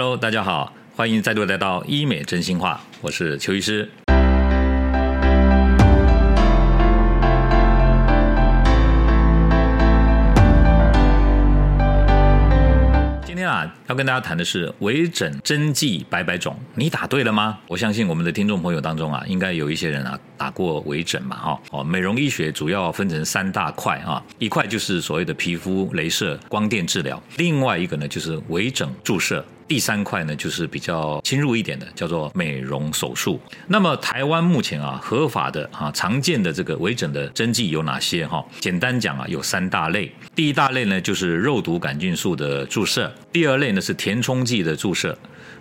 Hello，大家好，欢迎再度来到医美真心话，我是邱医师。今天啊，要跟大家谈的是微整针剂百百种，你打对了吗？我相信我们的听众朋友当中啊，应该有一些人啊打过微整嘛，哈哦，美容医学主要分成三大块啊，一块就是所谓的皮肤镭射光电治疗，另外一个呢就是微整注射。第三块呢，就是比较侵入一点的，叫做美容手术。那么台湾目前啊，合法的啊，常见的这个微整的针剂有哪些？哈，简单讲啊，有三大类。第一大类呢，就是肉毒杆菌素的注射；第二类呢，是填充剂的注射；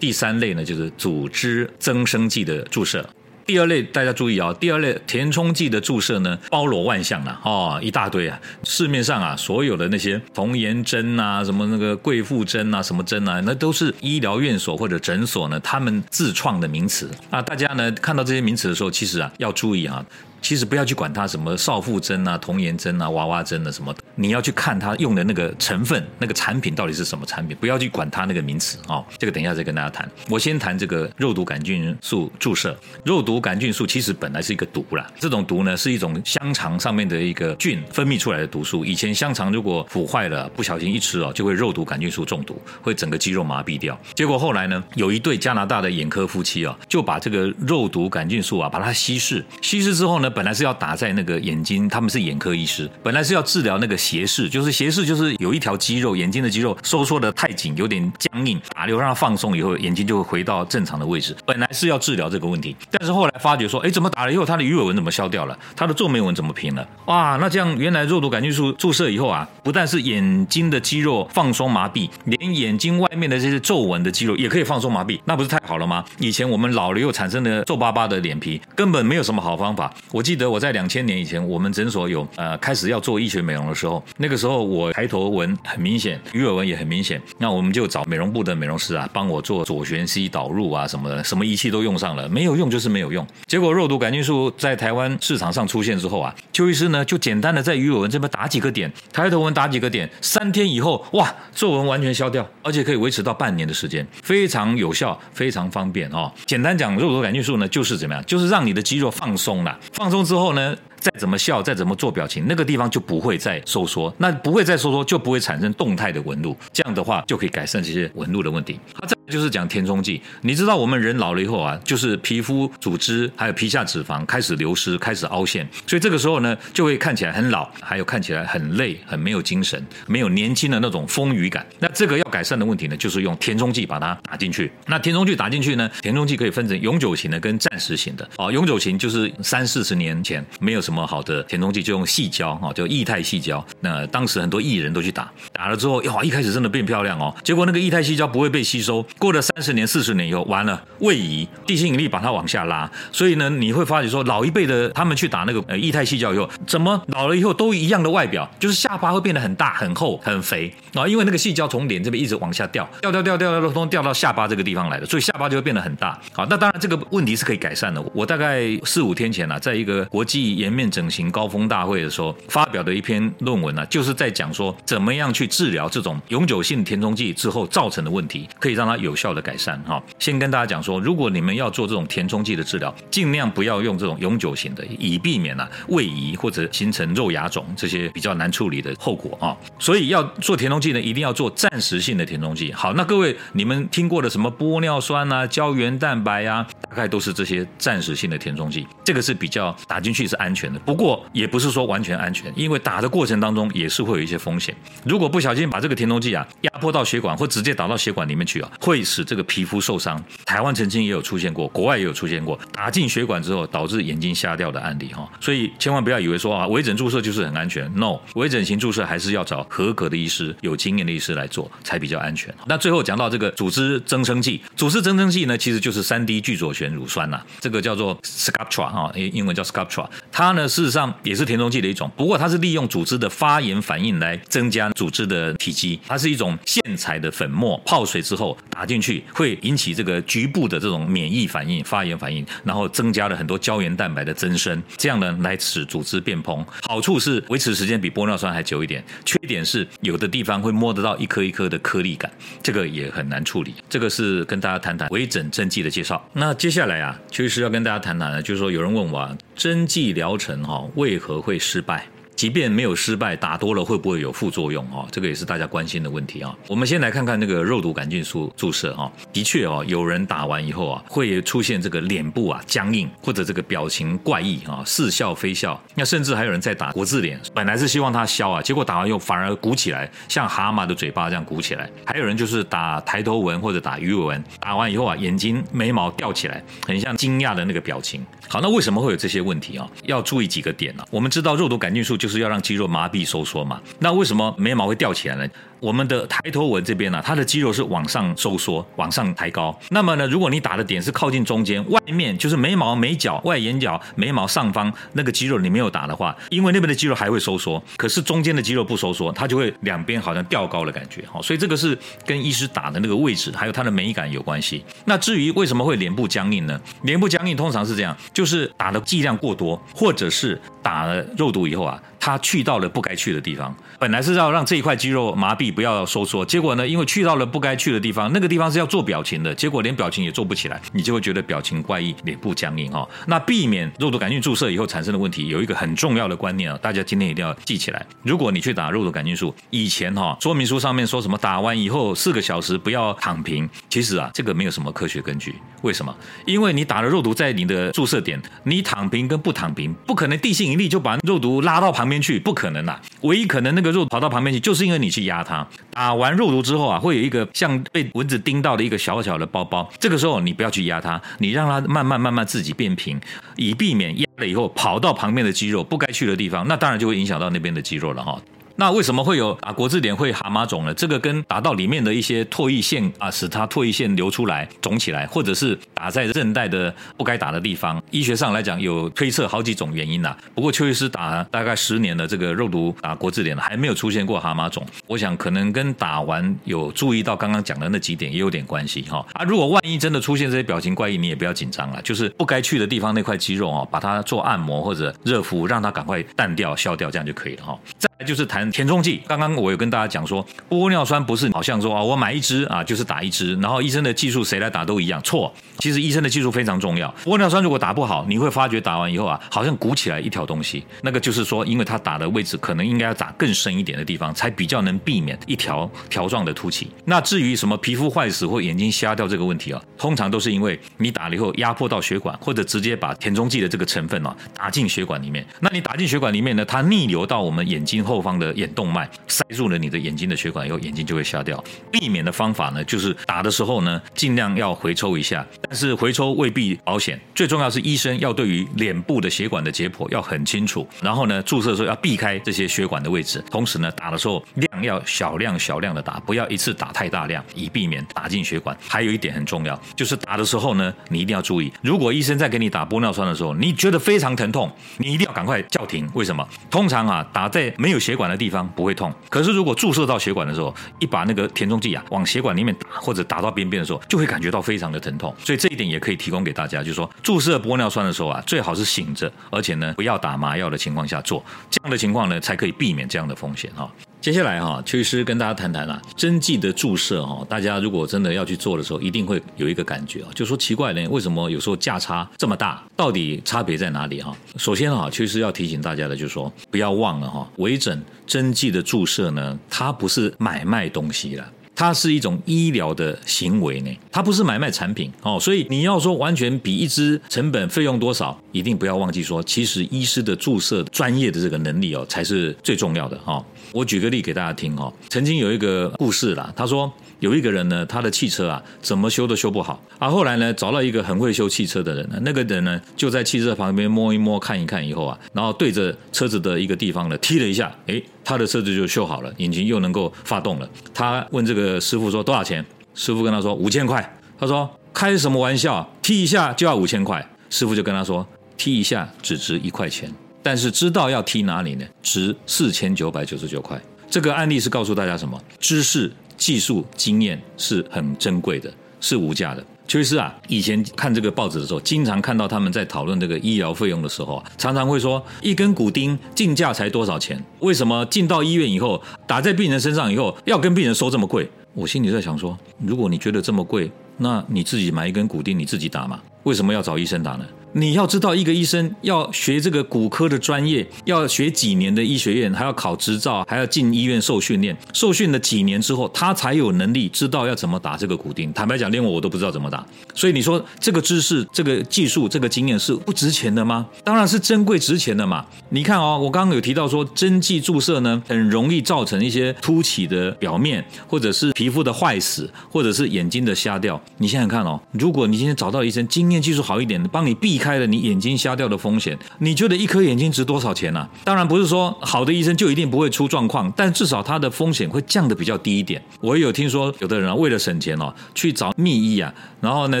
第三类呢，就是组织增生剂的注射。第二类大家注意啊，第二类填充剂的注射呢，包罗万象啊哦，一大堆啊，市面上啊，所有的那些童颜针啊，什么那个贵妇针啊，什么针啊，那都是医疗院所或者诊所呢，他们自创的名词啊。大家呢看到这些名词的时候，其实啊要注意啊。其实不要去管它什么少妇针啊、童颜针啊、娃娃针啊什么，你要去看它用的那个成分、那个产品到底是什么产品，不要去管它那个名词哦。这个等一下再跟大家谈。我先谈这个肉毒杆菌素注射。肉毒杆菌素其实本来是一个毒啦，这种毒呢是一种香肠上面的一个菌分泌出来的毒素。以前香肠如果腐坏了，不小心一吃哦，就会肉毒杆菌素中毒，会整个肌肉麻痹掉。结果后来呢，有一对加拿大的眼科夫妻啊，就把这个肉毒杆菌素啊，把它稀释，稀释之后呢。本来是要打在那个眼睛，他们是眼科医师，本来是要治疗那个斜视，就是斜视就是有一条肌肉，眼睛的肌肉收缩的太紧，有点僵硬，打流让它放松以后，眼睛就会回到正常的位置。本来是要治疗这个问题，但是后来发觉说，哎，怎么打了以后，他的鱼尾纹怎么消掉了？他的皱眉纹怎么平了？哇，那这样原来肉毒杆菌素注射以后啊，不但是眼睛的肌肉放松麻痹，连眼睛外面的这些皱纹的肌肉也可以放松麻痹，那不是太好了吗？以前我们老了又产生的皱巴巴的脸皮，根本没有什么好方法。我。我记得我在两千年以前，我们诊所有呃开始要做医学美容的时候，那个时候我抬头纹很明显，鱼尾纹也很明显，那我们就找美容部的美容师啊，帮我做左旋 C 导入啊什么的，什么仪器都用上了，没有用就是没有用。结果肉毒杆菌素在台湾市场上出现之后啊，邱医师呢就简单的在鱼尾纹这边打几个点，抬头纹打几个点，三天以后哇，皱纹完全消掉，而且可以维持到半年的时间，非常有效，非常方便哦。简单讲，肉毒杆菌素呢就是怎么样，就是让你的肌肉放松了，放。松之后呢，再怎么笑，再怎么做表情，那个地方就不会再收缩，那不会再收缩，就不会产生动态的纹路。这样的话，就可以改善这些纹路的问题。好，再就是讲填充剂。你知道我们人老了以后啊，就是皮肤组织还有皮下脂肪开始流失，开始凹陷，所以这个时候呢，就会看起来很老，还有看起来很累，很没有精神，没有年轻的那种丰腴感。那这个要改善的问题呢，就是用填充剂把它打进去。那填充剂打进去呢，填充剂可以分成永久型的跟暂时型的。哦，永久型就是三四十。年前没有什么好的填充剂，就用细胶哈，就液态细胶。那当时很多艺人都去打，打了之后，哇，一开始真的变漂亮哦。结果那个液态细胶不会被吸收，过了三十年、四十年以后，完了，位移、地心引力把它往下拉。所以呢，你会发觉说，老一辈的他们去打那个呃液态细胶以后，怎么老了以后都一样的外表，就是下巴会变得很大、很厚、很肥啊，因为那个细胶从脸这边一直往下掉，掉掉掉掉掉，都掉到下巴这个地方来的，所以下巴就会变得很大。好，那当然这个问题是可以改善的。我大概四五天前呢，在一个个国际颜面整形高峰大会的时候发表的一篇论文呢，就是在讲说怎么样去治疗这种永久性填充剂之后造成的问题，可以让它有效的改善哈。先跟大家讲说，如果你们要做这种填充剂的治疗，尽量不要用这种永久型的，以避免啊位移或者形成肉芽肿这些比较难处理的后果啊。所以要做填充剂呢，一定要做暂时性的填充剂。好，那各位你们听过的什么玻尿酸啊、胶原蛋白啊，大概都是这些暂时性的填充剂，这个是比较。打进去是安全的，不过也不是说完全安全，因为打的过程当中也是会有一些风险。如果不不小心把这个填充剂啊压迫到血管，或直接打到血管里面去啊，会使这个皮肤受伤。台湾曾经也有出现过，国外也有出现过，打进血管之后导致眼睛瞎掉的案例哈。所以千万不要以为说啊微整注射就是很安全，no，微整形注射还是要找合格的医师、有经验的医师来做才比较安全。那最后讲到这个组织增生剂，组织增生剂呢其实就是三 D 聚左旋乳酸呐，这个叫做 Sculptra 哈，英文叫。Sculptra，它呢事实上也是填充剂的一种，不过它是利用组织的发炎反应来增加组织的体积，它是一种线材的粉末，泡水之后打进去会引起这个局部的这种免疫反应、发炎反应，然后增加了很多胶原蛋白的增生，这样呢来使组织变膨。好处是维持时间比玻尿酸还久一点，缺点是有的地方会摸得到一颗一颗的颗粒感，这个也很难处理。这个是跟大家谈谈微整针剂的介绍。那接下来啊，邱医师要跟大家谈谈呢，就是说有人问我啊，针剂疗程哈为何会失败？即便没有失败，打多了会不会有副作用？哈，这个也是大家关心的问题啊。我们先来看看那个肉毒杆菌素注射啊，的确哦，有人打完以后啊，会出现这个脸部啊僵硬，或者这个表情怪异啊，似笑非笑。那甚至还有人在打国字脸，本来是希望它消啊，结果打完又反而鼓起来，像蛤蟆的嘴巴这样鼓起来。还有人就是打抬头纹或者打鱼尾纹，打完以后啊，眼睛眉毛吊起来，很像惊讶的那个表情。好，那为什么会有这些问题啊？要注意几个点呢？我们知道肉毒杆菌素就是要让肌肉麻痹收缩嘛。那为什么眉毛会吊起来呢？我们的抬头纹这边呢，它的肌肉是往上收缩、往上抬高。那么呢，如果你打的点是靠近中间，外面就是眉毛、眉角、外眼角、眉毛上方那个肌肉你没有打的话，因为那边的肌肉还会收缩，可是中间的肌肉不收缩，它就会两边好像吊高的感觉。好，所以这个是跟医师打的那个位置还有它的美感有关系。那至于为什么会脸部僵硬呢？脸部僵硬通常是这样，就是打的剂量过多，或者是打了肉毒以后啊。他去到了不该去的地方，本来是要让这一块肌肉麻痹，不要收缩，结果呢，因为去到了不该去的地方，那个地方是要做表情的，结果连表情也做不起来，你就会觉得表情怪异，脸部僵硬哈。那避免肉毒杆菌注射以后产生的问题，有一个很重要的观念啊，大家今天一定要记起来。如果你去打肉毒杆菌素，以前哈说明书上面说什么打完以后四个小时不要躺平，其实啊这个没有什么科学根据。为什么？因为你打了肉毒在你的注射点，你躺平跟不躺平，不可能地心引力就把肉毒拉到旁。边去不可能啦，唯一可能那个肉跑到旁边去，就是因为你去压它。打完肉毒之后啊，会有一个像被蚊子叮到的一个小小的包包，这个时候你不要去压它，你让它慢慢慢慢自己变平，以避免压了以后跑到旁边的肌肉不该去的地方，那当然就会影响到那边的肌肉了哈。那为什么会有打国字脸会蛤蟆肿呢？这个跟打到里面的一些唾液腺啊，使它唾液腺流出来肿起来，或者是打在韧带的不该打的地方，医学上来讲有推测好几种原因呐。不过邱医师打大概十年的这个肉毒打国字脸还没有出现过蛤蟆肿，我想可能跟打完有注意到刚刚讲的那几点也有点关系哈。啊，如果万一真的出现这些表情怪异，你也不要紧张了，就是不该去的地方那块肌肉哦，把它做按摩或者热敷，让它赶快淡掉消掉，这样就可以了哈。就是谈。填充剂，刚刚我有跟大家讲说，玻尿酸不是好像说啊，我买一支啊就是打一支，然后医生的技术谁来打都一样，错。其实医生的技术非常重要。玻尿酸如果打不好，你会发觉打完以后啊，好像鼓起来一条东西，那个就是说，因为它打的位置可能应该要打更深一点的地方，才比较能避免一条条状的凸起。那至于什么皮肤坏死或眼睛瞎掉这个问题啊，通常都是因为你打了以后压迫到血管，或者直接把填充剂的这个成分啊打进血管里面。那你打进血管里面呢，它逆流到我们眼睛后方的。眼动脉塞住了你的眼睛的血管以后，眼睛就会瞎掉。避免的方法呢，就是打的时候呢，尽量要回抽一下，但是回抽未必保险。最重要是医生要对于脸部的血管的解剖要很清楚，然后呢，注射的时候要避开这些血管的位置。同时呢，打的时候量要小量小量的打，不要一次打太大量，以避免打进血管。还有一点很重要，就是打的时候呢，你一定要注意，如果医生在给你打玻尿酸的时候，你觉得非常疼痛，你一定要赶快叫停。为什么？通常啊，打在没有血管的地方不会痛，可是如果注射到血管的时候，一把那个填充剂啊往血管里面打，或者打到边边的时候，就会感觉到非常的疼痛。所以这一点也可以提供给大家，就是说注射玻尿酸的时候啊，最好是醒着，而且呢不要打麻药的情况下做，这样的情况呢才可以避免这样的风险哈。接下来哈，邱医师跟大家谈谈啊，针剂的注射哈，大家如果真的要去做的时候，一定会有一个感觉啊，就说奇怪呢，为什么有时候价差这么大？到底差别在哪里哈？首先哈，邱医师要提醒大家的，就是说不要忘了哈，微整针剂的注射呢，它不是买卖东西了。它是一种医疗的行为呢，它不是买卖产品哦，所以你要说完全比一支成本费用多少，一定不要忘记说，其实医师的注射专业的这个能力哦，才是最重要的哈。我举个例给大家听哦，曾经有一个故事啦，他说。有一个人呢，他的汽车啊，怎么修都修不好啊。后来呢，找到一个很会修汽车的人呢，那个人呢，就在汽车旁边摸一摸、看一看以后啊，然后对着车子的一个地方呢，踢了一下，诶，他的车子就修好了，引擎又能够发动了。他问这个师傅说多少钱？师傅跟他说五千块。他说开什么玩笑？踢一下就要五千块？师傅就跟他说踢一下只值一块钱，但是知道要踢哪里呢？值四千九百九十九块。这个案例是告诉大家什么？知识、技术、经验是很珍贵的，是无价的。邱医师啊，以前看这个报纸的时候，经常看到他们在讨论这个医疗费用的时候啊，常常会说一根骨钉进价才多少钱？为什么进到医院以后打在病人身上以后要跟病人收这么贵？我心里在想说，如果你觉得这么贵，那你自己买一根骨钉你自己打嘛？为什么要找医生打呢？你要知道，一个医生要学这个骨科的专业，要学几年的医学院，还要考执照，还要进医院受训练。受训了几年之后，他才有能力知道要怎么打这个骨钉。坦白讲，连我我都不知道怎么打。所以你说这个知识、这个技术、这个经验是不值钱的吗？当然是珍贵值钱的嘛。你看哦，我刚刚有提到说，针剂注射呢，很容易造成一些凸起的表面，或者是皮肤的坏死，或者是眼睛的瞎掉。你想想看哦，如果你今天找到医生，经验技术好一点的，帮你避开了你眼睛瞎掉的风险，你觉得一颗眼睛值多少钱呢？当然不是说好的医生就一定不会出状况，但至少他的风险会降的比较低一点。我也有听说有的人啊，为了省钱哦，去找秘医啊，然后呢，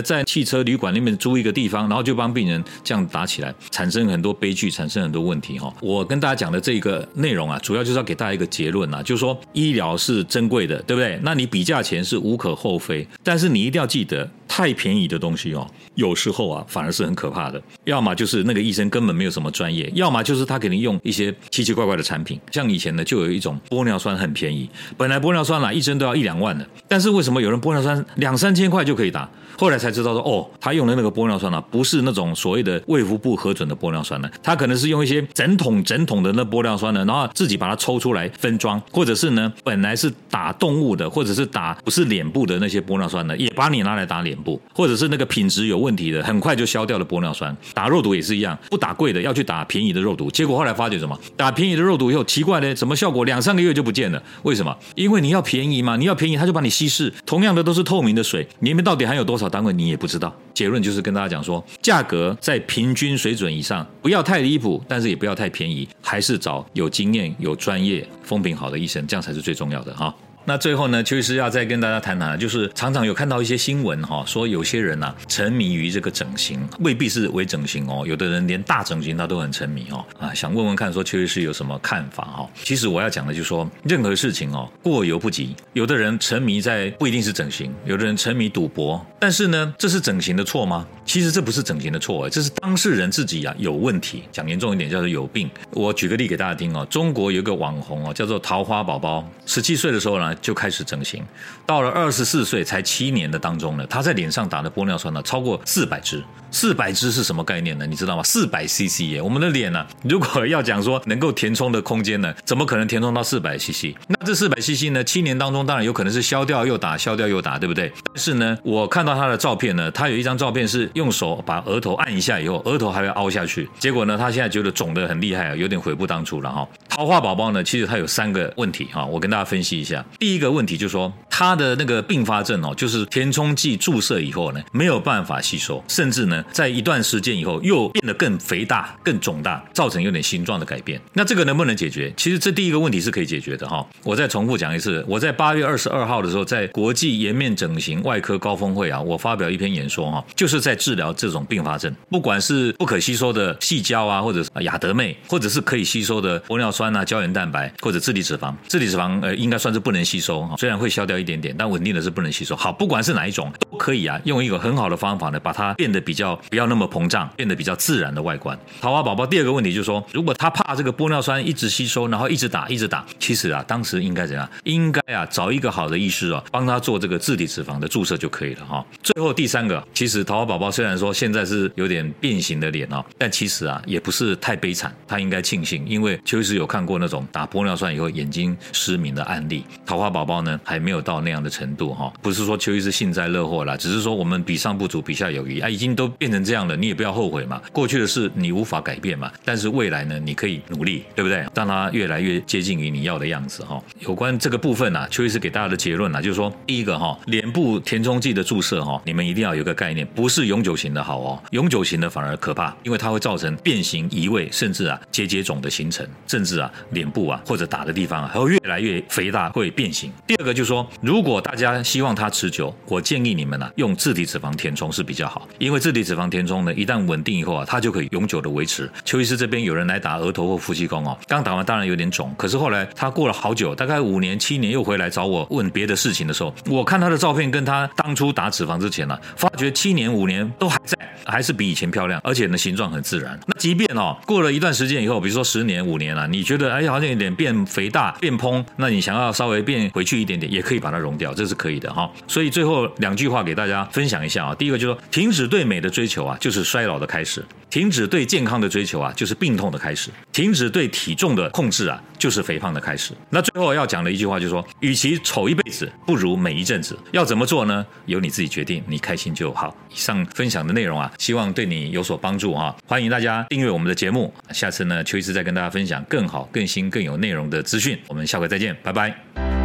在汽车旅馆里面租一个地方，然后就帮病人这样打起来，产生很多悲剧，产生很多问题哈。我跟大家讲的这个内容啊，主要就是要给大家一个结论啊，就是说医疗是珍贵的，对不对？那你比价钱是无可厚非，但是你一定要记得，太便宜的东西哦，有时候啊，反而是很可怕的。要么就是那个医生根本没有什么专业，要么就是他给你用一些奇奇怪怪的产品。像以前呢，就有一种玻尿酸很便宜，本来玻尿酸啦一针都要一两万的，但是为什么有人玻尿酸两三千块就可以打？后来才知道说，哦，他用的那个玻尿酸呢，不是那种所谓的卫福部核准的玻尿酸呢，他可能是用一些整桶整桶的那玻尿酸呢，然后自己把它抽出来分装，或者是呢，本来是打动物的，或者是打不是脸部的那些玻尿酸呢，也把你拿来打脸部，或者是那个品质有问题的，很快就消掉了玻尿酸。打肉毒也是一样，不打贵的，要去打便宜的肉毒，结果后来发觉什么？打便宜的肉毒以后，奇怪呢，怎么效果两三个月就不见了？为什么？因为你要便宜嘛，你要便宜，他就把你稀释。同样的都是透明的水，里面到底含有多少单位，你也不知道。结论就是跟大家讲说，价格在平均水准以上，不要太离谱，但是也不要太便宜，还是找有经验、有专业、风评好的医生，这样才是最重要的哈。那最后呢，邱医师要再跟大家谈谈，就是常常有看到一些新闻哈，说有些人呐沉迷于这个整形，未必是微整形哦，有的人连大整形他都很沉迷哦啊，想问问看，说邱医师有什么看法哈？其实我要讲的就是说，任何事情哦过犹不及，有的人沉迷在不一定是整形，有的人沉迷赌博，但是呢，这是整形的错吗？其实这不是整形的错，这是当事人自己啊有问题，讲严重一点叫做有病。我举个例给大家听哦，中国有个网红哦，叫做桃花宝宝，十七岁的时候呢。就开始整形，到了二十四岁才七年的当中呢，他在脸上打的玻尿酸呢超过四百支。四百支是什么概念呢？你知道吗？四百 CC 耶，我们的脸呢，如果要讲说能够填充的空间呢，怎么可能填充到四百 CC？那这四百 CC 呢，七年当中当然有可能是消掉又打，消掉又打，对不对？但是呢，我看到他的照片呢，他有一张照片是用手把额头按一下以后，额头还会凹下去，结果呢，他现在觉得肿得很厉害啊，有点悔不当初了哈。桃花宝宝呢，其实他有三个问题哈，我跟大家分析一下。第一个问题就是说，他的那个并发症哦，就是填充剂注射以后呢，没有办法吸收，甚至呢。在一段时间以后，又变得更肥大、更肿大，造成有点形状的改变。那这个能不能解决？其实这第一个问题是可以解决的哈。我再重复讲一次，我在八月二十二号的时候，在国际颜面整形外科高峰会啊，我发表一篇演说哈，就是在治疗这种并发症，不管是不可吸收的细胶啊，或者是亚德妹，或者是可以吸收的玻尿酸啊、胶原蛋白或者自体脂肪。自体脂肪呃，应该算是不能吸收哈，虽然会消掉一点点点，但稳定的是不能吸收。好，不管是哪一种，都可以啊，用一个很好的方法呢，把它变得比较。不要那么膨胀，变得比较自然的外观。桃花宝宝第二个问题就是说，如果他怕这个玻尿酸一直吸收，然后一直打，一直打，其实啊，当时应该怎样？应该啊，找一个好的医师啊，帮他做这个自体脂肪的注射就可以了哈。最后第三个，其实桃花宝宝虽然说现在是有点变形的脸哦，但其实啊，也不是太悲惨，他应该庆幸，因为邱医师有看过那种打玻尿酸以后眼睛失明的案例。桃花宝宝呢，还没有到那样的程度哈，不是说邱医师幸灾乐祸啦，只是说我们比上不足，比下有余啊，已经都变成。这样了你也不要后悔嘛，过去的事你无法改变嘛，但是未来呢，你可以努力，对不对？让它越来越接近于你要的样子哈。有关这个部分呢，邱医师给大家的结论呢，就是说，第一个哈，脸部填充剂的注射哈，你们一定要有个概念，不是永久型的好哦，永久型的反而可怕，因为它会造成变形、移位，甚至啊结节肿的形成，甚至啊脸部啊或者打的地方啊还会越来越肥大，会变形。第二个就是说，如果大家希望它持久，我建议你们啊，用自体脂肪填充是比较好，因为自体脂肪填充呢，一旦稳定以后啊，它就可以永久的维持。邱医师这边有人来打额头或夫妻宫哦，刚打完当然有点肿，可是后来他过了好久，大概五年七年又回来找我问别的事情的时候，我看他的照片跟他当初打脂肪之前呢，发觉七年五年都还在，还是比以前漂亮，而且呢形状很自然。那即便哦过了一段时间以后，比如说十年五年了，你觉得哎好像有点变肥大变蓬，那你想要稍微变回去一点点，也可以把把它溶掉，这是可以的哈。所以最后两句话给大家分享一下啊，第一个就是说，停止对美的追求啊，就是衰老的开始；停止对健康的追求啊，就是病痛的开始；停止对体重的控制啊，就是肥胖的开始。那最后要讲的一句话就是说，与其丑一辈子，不如美一阵子。要怎么做呢？由你自己决定，你开心就好。以上分享的内容啊，希望对你有所帮助哈。欢迎大家订阅我们的节目，下次呢，邱医师再跟大家分享更好、更新、更有内容的资讯。我们下回再见，拜拜。